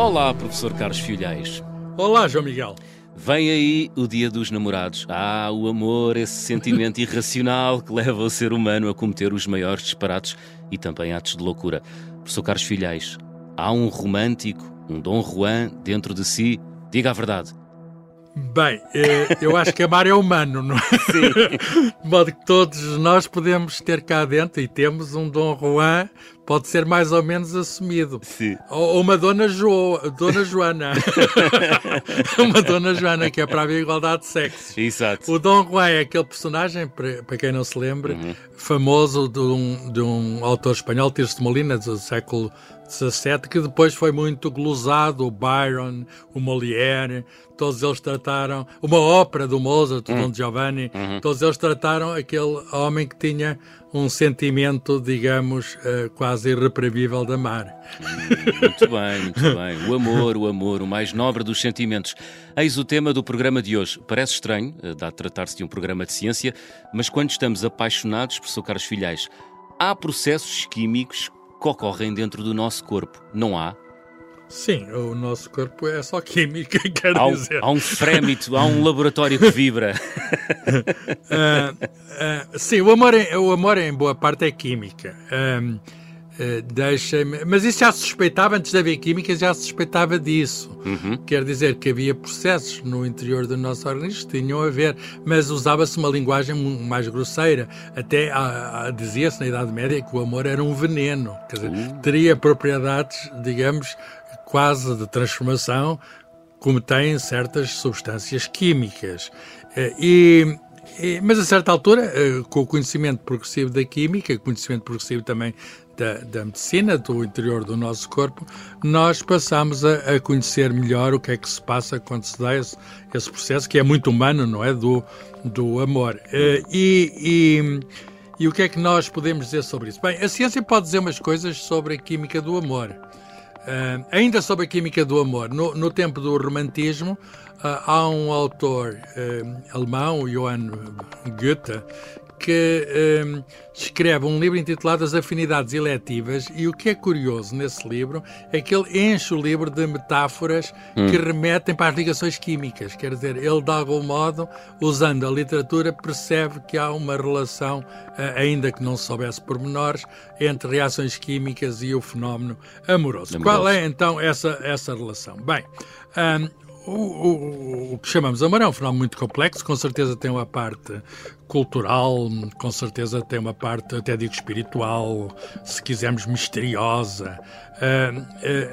Olá, professor Carlos Filhais. Olá, João Miguel. Vem aí o dia dos namorados. Ah, o amor, esse sentimento irracional que leva o ser humano a cometer os maiores disparates e também atos de loucura. Professor Carlos Filhais, há um romântico, um Dom Juan dentro de si? Diga a verdade. Bem, eh, eu acho que amar é humano, não é? Sim. De modo que todos nós podemos ter cá dentro e temos um Dom Juan, pode ser mais ou menos assumido. Sim. Ou uma Dona, jo, Dona Joana. uma Dona Joana, que é para a igualdade de sexos. Exato. O Dom Juan é aquele personagem, para quem não se lembre, uhum. famoso de um, de um autor espanhol, Tirso de Molina, do século XVII, que depois foi muito glosado, o Byron, o Molière, todos eles trataram, uma ópera do Mozart, do uhum. Don Giovanni, uhum. todos eles trataram aquele homem que tinha um sentimento, digamos, uh, quase irreprevível de amar. Hum, muito bem, muito bem. O amor, o amor, o mais nobre dos sentimentos. Eis o tema do programa de hoje. Parece estranho, uh, dá a tratar-se de um programa de ciência, mas quando estamos apaixonados, professor Carlos Filhais, há processos químicos que ocorrem dentro do nosso corpo, não há? Sim, o nosso corpo é só química, quer há um, dizer. Há um frémito, há um laboratório que vibra. uh, uh, sim, o amor, é, o amor em boa parte é química. Uh, deixa mas isso já se suspeitava, antes de haver química, já se suspeitava disso. Uhum. Quer dizer que havia processos no interior do nosso organismo que tinham a ver, mas usava-se uma linguagem mais grosseira. Até dizia-se na Idade Média que o amor era um veneno, quer dizer, uh. teria propriedades, digamos, quase de transformação, como têm certas substâncias químicas. Eh, e, e, mas a certa altura, eh, com o conhecimento progressivo da química, conhecimento progressivo também da, da, medicina, do interior do nosso corpo, nós passamos a, a, conhecer melhor o que é que se passa quando se dá esse, esse processo, que é muito humano, não é? Do, do amor. Eh, e, e, e o que é que nós podemos dizer sobre isso? Bem, a ciência pode dizer umas coisas sobre a química do amor. Uh, ainda sobre a química do amor, no, no tempo do romantismo, uh, há um autor uh, alemão, Johann Goethe, que um, escreve um livro intitulado As Afinidades Eletivas e o que é curioso nesse livro é que ele enche o livro de metáforas hum. que remetem para as ligações químicas. Quer dizer, ele de algum modo, usando a literatura, percebe que há uma relação, eh, ainda que não se soubesse pormenores, entre reações químicas e o fenómeno amoroso. amoroso. Qual é então essa, essa relação? Bem, um, o, o, o, que chamamos amor é um fenómeno muito complexo, com certeza tem uma parte cultural, com certeza tem uma parte, até digo, espiritual, se quisermos, misteriosa. Uh, uh,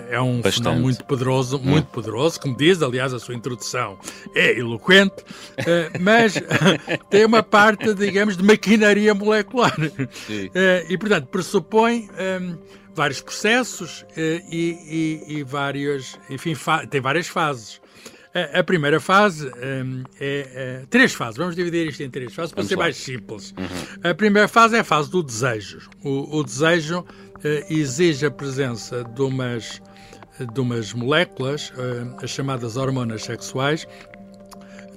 é um Bastante. fenómeno muito poderoso, hum. muito poderoso, como diz, aliás, a sua introdução é eloquente, uh, mas tem uma parte, digamos, de maquinaria molecular. e, portanto, pressupõe. Um, vários processos e, e, e várias, enfim, tem várias fases. A, primeira fase um, é, é, três fases. Vamos dividir isto em três fases para Vamos ser lá. mais simples. Uhum. A primeira fase é a fase do desejo. O, o desejo uh, exige a presença de umas, de umas moléculas, uh, as chamadas hormonas sexuais,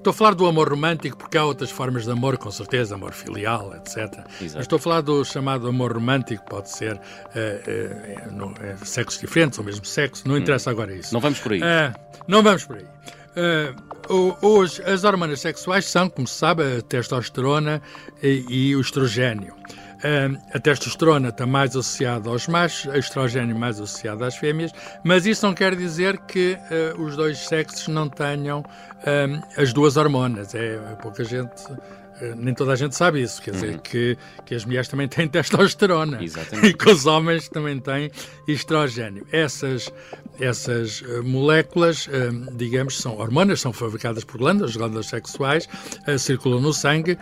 Estou a falar do amor romântico porque há outras formas de amor, com certeza, amor filial, etc. Mas estou a falar do chamado amor romântico, pode ser uh, uh, no, uh, sexos diferentes ou mesmo sexo, não hum. interessa agora isso. Não vamos por aí. não vamos por aí. Uh, hoje, as hormonas sexuais são, como se sabe, a testosterona e, e o estrogênio. Uh, a testosterona está mais associada aos machos, a estrogênio mais associado às fêmeas, mas isso não quer dizer que uh, os dois sexos não tenham as duas hormonas. É, pouca gente nem toda a gente sabe isso, quer dizer, uhum. que, que as mulheres também têm testosterona Exatamente. e que os homens também têm estrogênio. Essas, essas eh, moléculas, eh, digamos, são hormonas, são fabricadas por glândulas, glândulas sexuais, circulam no sangue,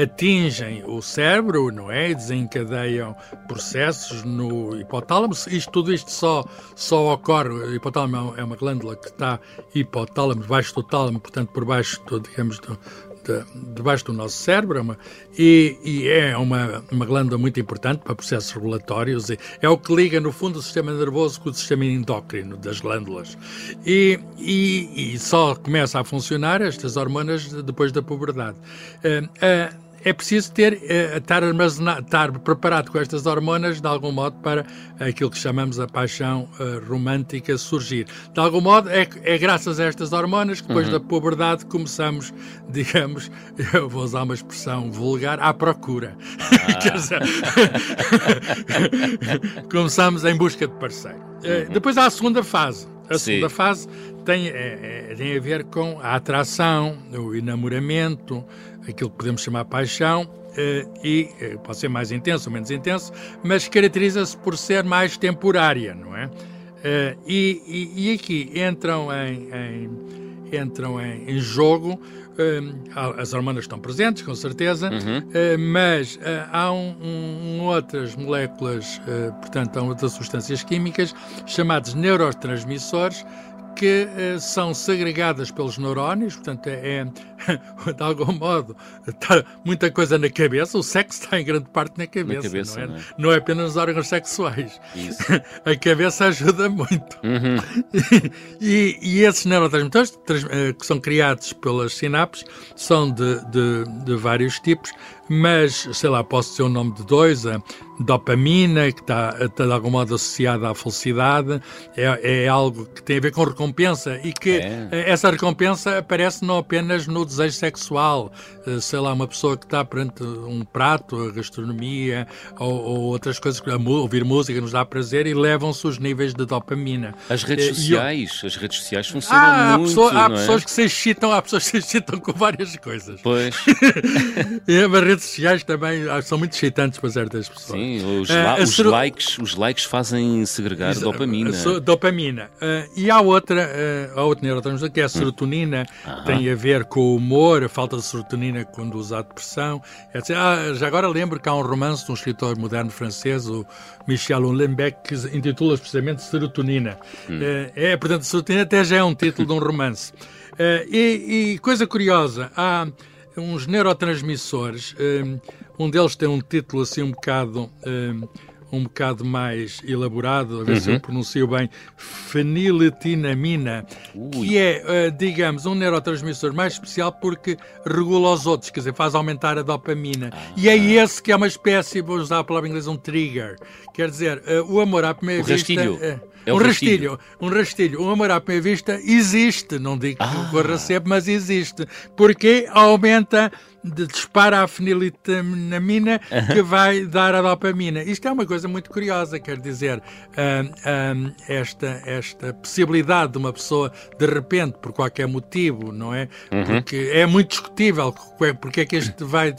atingem o cérebro, não é? E desencadeiam processos no hipotálamo. Isto, tudo isto só, só ocorre, o hipotálamo é uma glândula que está hipotálamo, debaixo do tálamo, portanto, por baixo, do, digamos, do, de, debaixo do nosso cérebro é uma, e, e, é uma, uma glândula muito importante para processos regulatórios. é o que liga, no fundo, o sistema nervoso com o sistema endócrino das glândulas. E, e, e só começa a funcionar estas hormonas depois da puberdade. Uh, uh, é preciso ter, uh, estar, estar preparado com estas hormonas, de algum modo, para aquilo que chamamos a paixão uh, romântica surgir. De algum modo, é, é graças a estas hormonas que depois uhum. da puberdade começamos, digamos, eu vou usar uma expressão vulgar, à procura. Ah. começamos em busca de parceiro. Uhum. depois há a segunda fase. A Sim. segunda fase tem, é, tem a ver com a atração, o enamoramento, aquilo que podemos chamar paixão, eh, e eh, pode ser mais intenso ou menos intenso, mas caracteriza-se por ser mais temporária, não é? Eh, e, e, e aqui entram em, em entram em, em jogo as hormonas estão presentes, com certeza, uhum. mas há um, um, outras moléculas, portanto, há outras substâncias químicas chamadas neurotransmissores que são segregadas pelos neurónios, portanto, é, é de algum modo, está muita coisa na cabeça. O sexo está em grande parte na cabeça, na cabeça não, é? Não, é? não, é? apenas nos órgãos sexuais. Isso. A cabeça ajuda muito. Uhum. E, e, esses neurotransmissores eh, que são criados pelas sinapses são de, de, de vários tipos mas sei lá, posso dizer o nome de dois, a dopamina, que está, está de algum modo associada à felicidade, é, é, algo que tem a ver com recompensa e que é. essa recompensa aparece não apenas no desejo sexual, eh, sei lá, uma pessoa que está perante um prato, a gastronomia ou, ou outras coisas, ouvir música nos dá prazer e levam-se os níveis de dopamina. As redes eh, sociais, eu... as redes sociais funcionam ah, muito, pessoa, há é? pessoas que se excitam, há pessoas que se excitam com várias coisas. Pois. e as redes sociais também ah, são muito excitantes para certas pessoas. Sim, os, uh, os ser... likes, os likes fazem segregar Exa dopamina. Dopamina. E há outra, há outra neurotransmissor que é a serotonina, hum. tem a ver com o humor, a falta de serotonina conduz à depressão, etc. Ah, já agora lembro que há um romance de um escritor moderno francês, o Michel Houellebecq, que intitula precisamente Serotonina. Hum. Uh, é, portanto, serotonina até já é um título de um romance. E, e, coisa curiosa, há uns neurotransmissores. Um deles tem um título assim um bocado um bocado mais elaborado, a ver uhum. se eu uhum. pronuncio bem, feniletinamina, Ui. que é, digamos, um neurotransmissor mais especial porque regula os outros, quer dizer, faz aumentar a dopamina. Ah. E é esse que é uma espécie, vou usar a palavra inglesa, um trigger. Quer dizer, o amor à primeira o vista... Rastilho. É um rastilho. rastilho. Um rastilho. Um amor à primeira vista existe. Não digo que ah. corra sempre, mas existe. Porque aumenta de dispara a feniletamina que vai dar a dopamina. Isto é uma coisa muito curiosa, quer dizer, esta, esta possibilidade de uma pessoa, de repente, por qualquer motivo, não é? Uhum. Porque é muito discutível porque é que isto vai,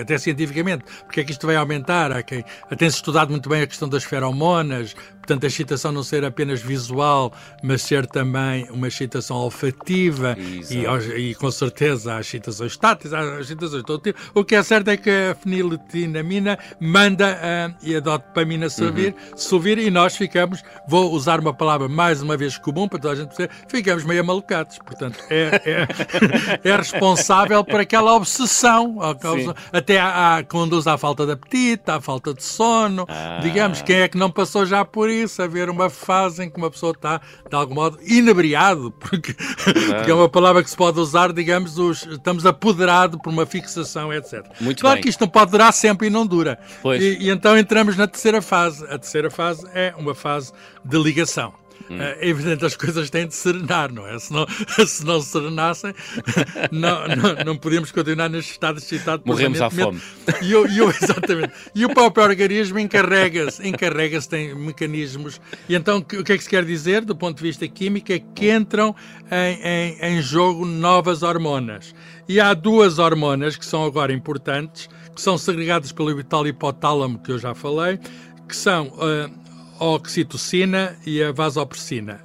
até cientificamente, porque é que isto vai aumentar. Há quem, tem-se estudado muito bem a questão das feromonas, portanto, a excitação não ser apenas visual, mas ser também uma excitação olfativa e, e, com certeza há excitações estáticas, há excitações de todo tipo. O que é certo é que a feniletinamina manda uh, a dopamina subir, uhum. subir e nós ficamos, vou usar uma palavra mais uma vez comum para toda a gente perceber, ficamos meio malucados. Portanto, é, é, é responsável por aquela obsessão, até a, a, conduz à falta de apetite, à falta de sono. Ah. Digamos, quem é que não passou já por isso, haver uma fase em que uma pessoa está, de algum modo, inebriado, porque, porque é uma palavra que se pode usar, digamos, os, estamos apoderados por uma fixação, etc. Muito claro bem. que isto não pode durar sempre e não dura. E, e então entramos na terceira fase. A terceira fase é uma fase de ligação. Hum. É evidente, as coisas têm de serenar, não é? Se não se, não serenassem, não, não, não podíamos continuar neste estado excitado. Morremos à fome. E, o, e o, exatamente. E o próprio organismo encarrega-se, encarrega-se, tem mecanismos. E então, o que é que se quer dizer, do ponto de vista químico, é que entram em, em, em jogo novas hormonas. E há duas hormonas que são agora importantes, que são segregadas pelo tal hipotálamo que eu já falei, que são uh, oxitocina e a vasopressina.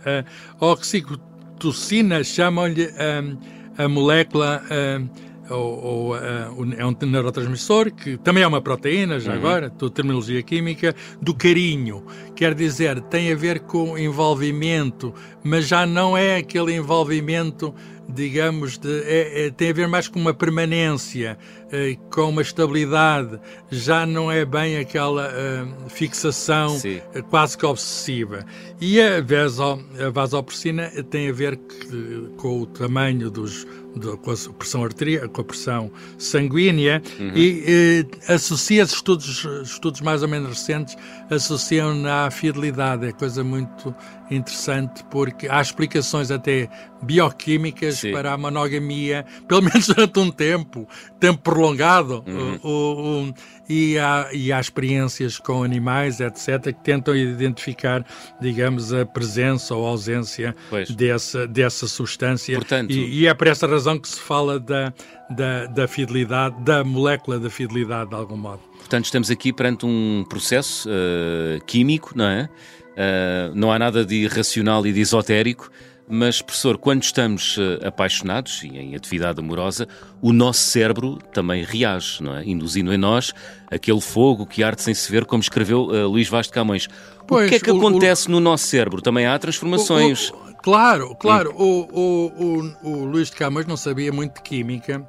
A oxitocina chamam-lhe um, a molécula. Um, ou, ou uh, é um neurotransmissor que também é uma proteína, já uhum. agora, terminologia química, do carinho. Quer dizer, tem a ver com envolvimento, mas já não é aquele envolvimento digamos, de, é, é, tem a ver mais com uma permanência, é, com uma estabilidade, já não é bem aquela eh, fixação Sim. quase que obsessiva. E a, vaso, a vasopressina tem a ver que, com o tamanho dos, com a pressão arterial, com a pressão sanguínea uhum. e eh, associa estudos, estudos mais ou menos recentes, associam à fidelidade. É coisa muito interessante porque há explicações até bioquímicas Sim. para a monogamia, pelo menos durante um tempo, tempo prolongado, uhum. o, o, e, há, e há experiências com animais, etc., que tentam identificar, digamos, a presença ou ausência dessa, dessa substância. Portanto, e, e, é por essa razão que se fala da, da, da fidelidade, da molécula da fidelidade, de algum modo. Portanto, estamos aqui perante um processo uh, químico, não é? Uh, não há nada de irracional e de esotérico, mas, professor, quando estamos uh, apaixonados e em atividade amorosa, o nosso cérebro também reage, não é? Induzindo em nós aquele fogo que arde sem se ver, como escreveu uh, Luís Vaz de Camões. Pois, o que é que o, acontece o, no nosso cérebro? Também há transformações. O, claro, claro. Hum. O, o Luís de Camões não sabia muito de química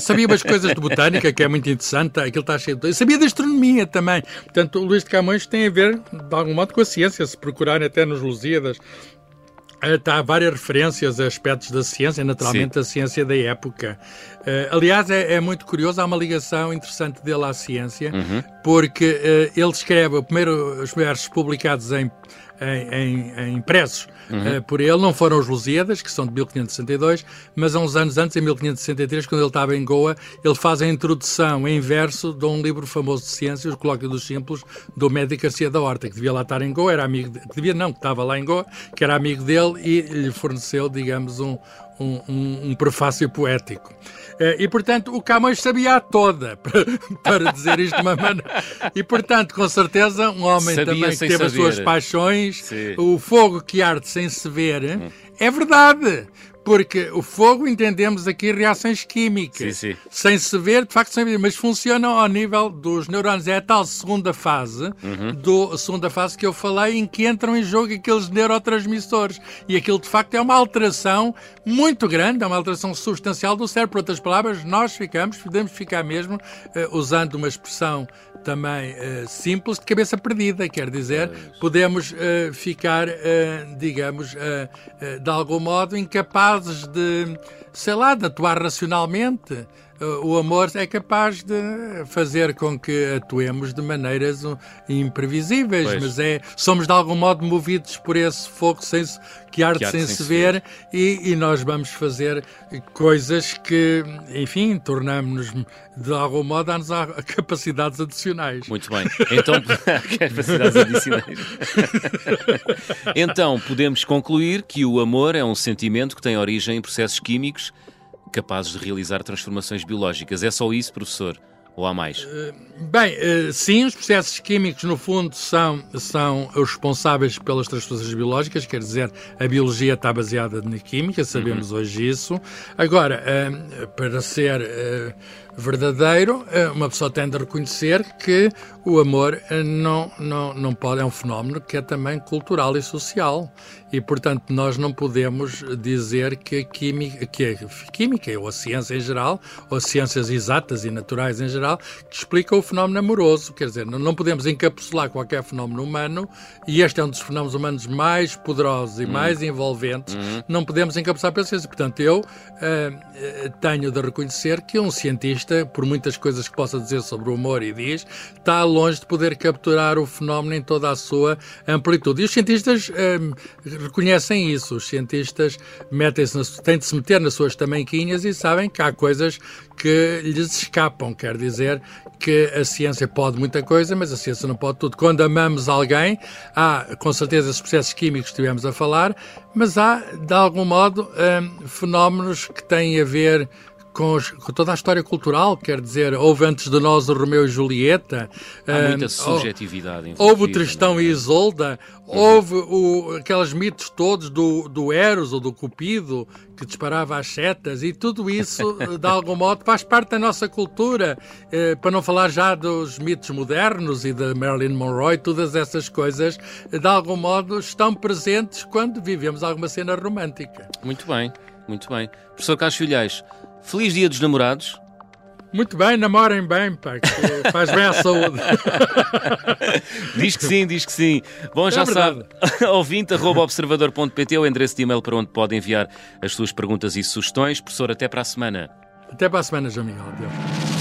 Sabia umas coisas de botânica, que é muito interessante, aquilo está cheio de... Sabia de astronomia também. Portanto, o Luís de Camões tem a ver, de algum modo, com a ciência. Se procurarem até nos Lusíadas, eh, várias referências a aspectos da ciência, naturalmente Sim. a ciência da época. Uh, aliás, é, é, muito curioso, há uma ligação interessante dele à ciência, uhum. porque uh, ele escreve primeiro, os versos publicados em em, em, em impressos uhum. uh, por ele. Não foram os Lusíadas, que são de 1562, mas há uns anos antes, em 1563, quando ele estava em Goa, ele faz a introdução em verso de um livro famoso de ciências, o Colóquio dos Simples, do médico Garcia da Horta, que devia lá estar em Goa, era amigo, de, que devia não, que estava lá em Goa, que era amigo dele e lhe forneceu, digamos, um, um, um, um prefácio poético. Eh, e, portanto, o Camões sabia a toda, para dizer isto de uma maneira. E, portanto, com certeza, um homem sabia também que teve saber. as suas paixões, Sim. o fogo que arde sem se ver, hum. é verdade. Porque o fogo entendemos aqui reações químicas, sim, sim. sem se ver, de facto, sem ver, mas funcionam ao nível dos neurônios. É a tal segunda fase, uhum. do, segunda fase que eu falei, em que entram em jogo aqueles neurotransmissores. E aquilo, de facto, é uma alteração muito grande, é uma alteração substancial do cérebro. Por outras palavras, nós ficamos, podemos ficar mesmo, uh, usando uma expressão também uh, simples, de cabeça perdida, quer dizer, podemos uh, ficar, digamos, de algum modo incapazes de, sei lá, de atuar racionalmente o amor é capaz de fazer com que atuemos de maneiras imprevisíveis, pois. mas é, somos de algum modo movidos por esse fogo sem, que arde, que arde sem, sem, se ver. E, e, nós vamos fazer coisas que, enfim, tornamos-nos de algum modo a nos capacidades adicionais. Muito bem. Então, capacidades adicionais. então, podemos concluir que o amor é um sentimento que tem origem em processos químicos capazes de realizar transformações biológicas. É só isso, professor? Ou há mais? Eh, bem, eh, sim, os processos químicos, no fundo, são, são os responsáveis pelas transformações biológicas, quer dizer, a biologia está baseada na química, sabemos uhum. hoje isso. Agora, eh, para ser verdadeiro, eh, uma pessoa tem de reconhecer que o amor eh, não, não, não pode, é um fenómeno que é também cultural e social. E, portanto, nós não podemos dizer que a química, que a química ou a ciência em geral, ou as ciências exatas e naturais em geral, que explica o fenómeno amoroso. Quer dizer, não podemos encapsular qualquer fenómeno humano, e este é um dos fenómenos humanos mais poderosos e hum. mais envolventes, hum. não podemos encapsular pela ciência. Portanto, eu uh, tenho de reconhecer que um cientista por muitas coisas que possa dizer sobre o humor e diz, está longe de poder capturar o fenómeno em toda a sua amplitude. E os cientistas hum, reconhecem isso. Os cientistas metem-se, têm de se meter nas suas tamanquinhas e sabem que há coisas que lhes escapam. Quer dizer que a ciência pode muita coisa, mas a ciência não pode tudo. Quando amamos alguém, há com certeza esses processos químicos que estivemos a falar, mas há, de algum modo, hum, fenómenos que têm a ver com, os, com, toda a história cultural, quer dizer, houve antes de nós o Romeu e Julieta. Há muita subjetividade. Houve o Tristão e Isolda, uhum. houve o, aqueles mitos todos do, do Eros ou do Cupido, que disparava as setas, e tudo isso, de algum modo, faz parte da nossa cultura. Eh, para não falar já dos mitos modernos e da Marilyn Monroe, todas essas coisas, de algum modo, estão presentes quando vivemos alguma cena romântica. Muito bem, muito bem. Professor Carlos Filhais, Feliz Dia dos Namorados. Muito bem, namorem bem, pá, que faz bem à saúde. diz que sim, diz que sim. Bom, já é sabe, ouvinte.observador.pt é o endereço de e-mail para onde pode enviar as suas perguntas e sugestões. Professor, até para a semana. Até para a semana, João Miguel. Deus.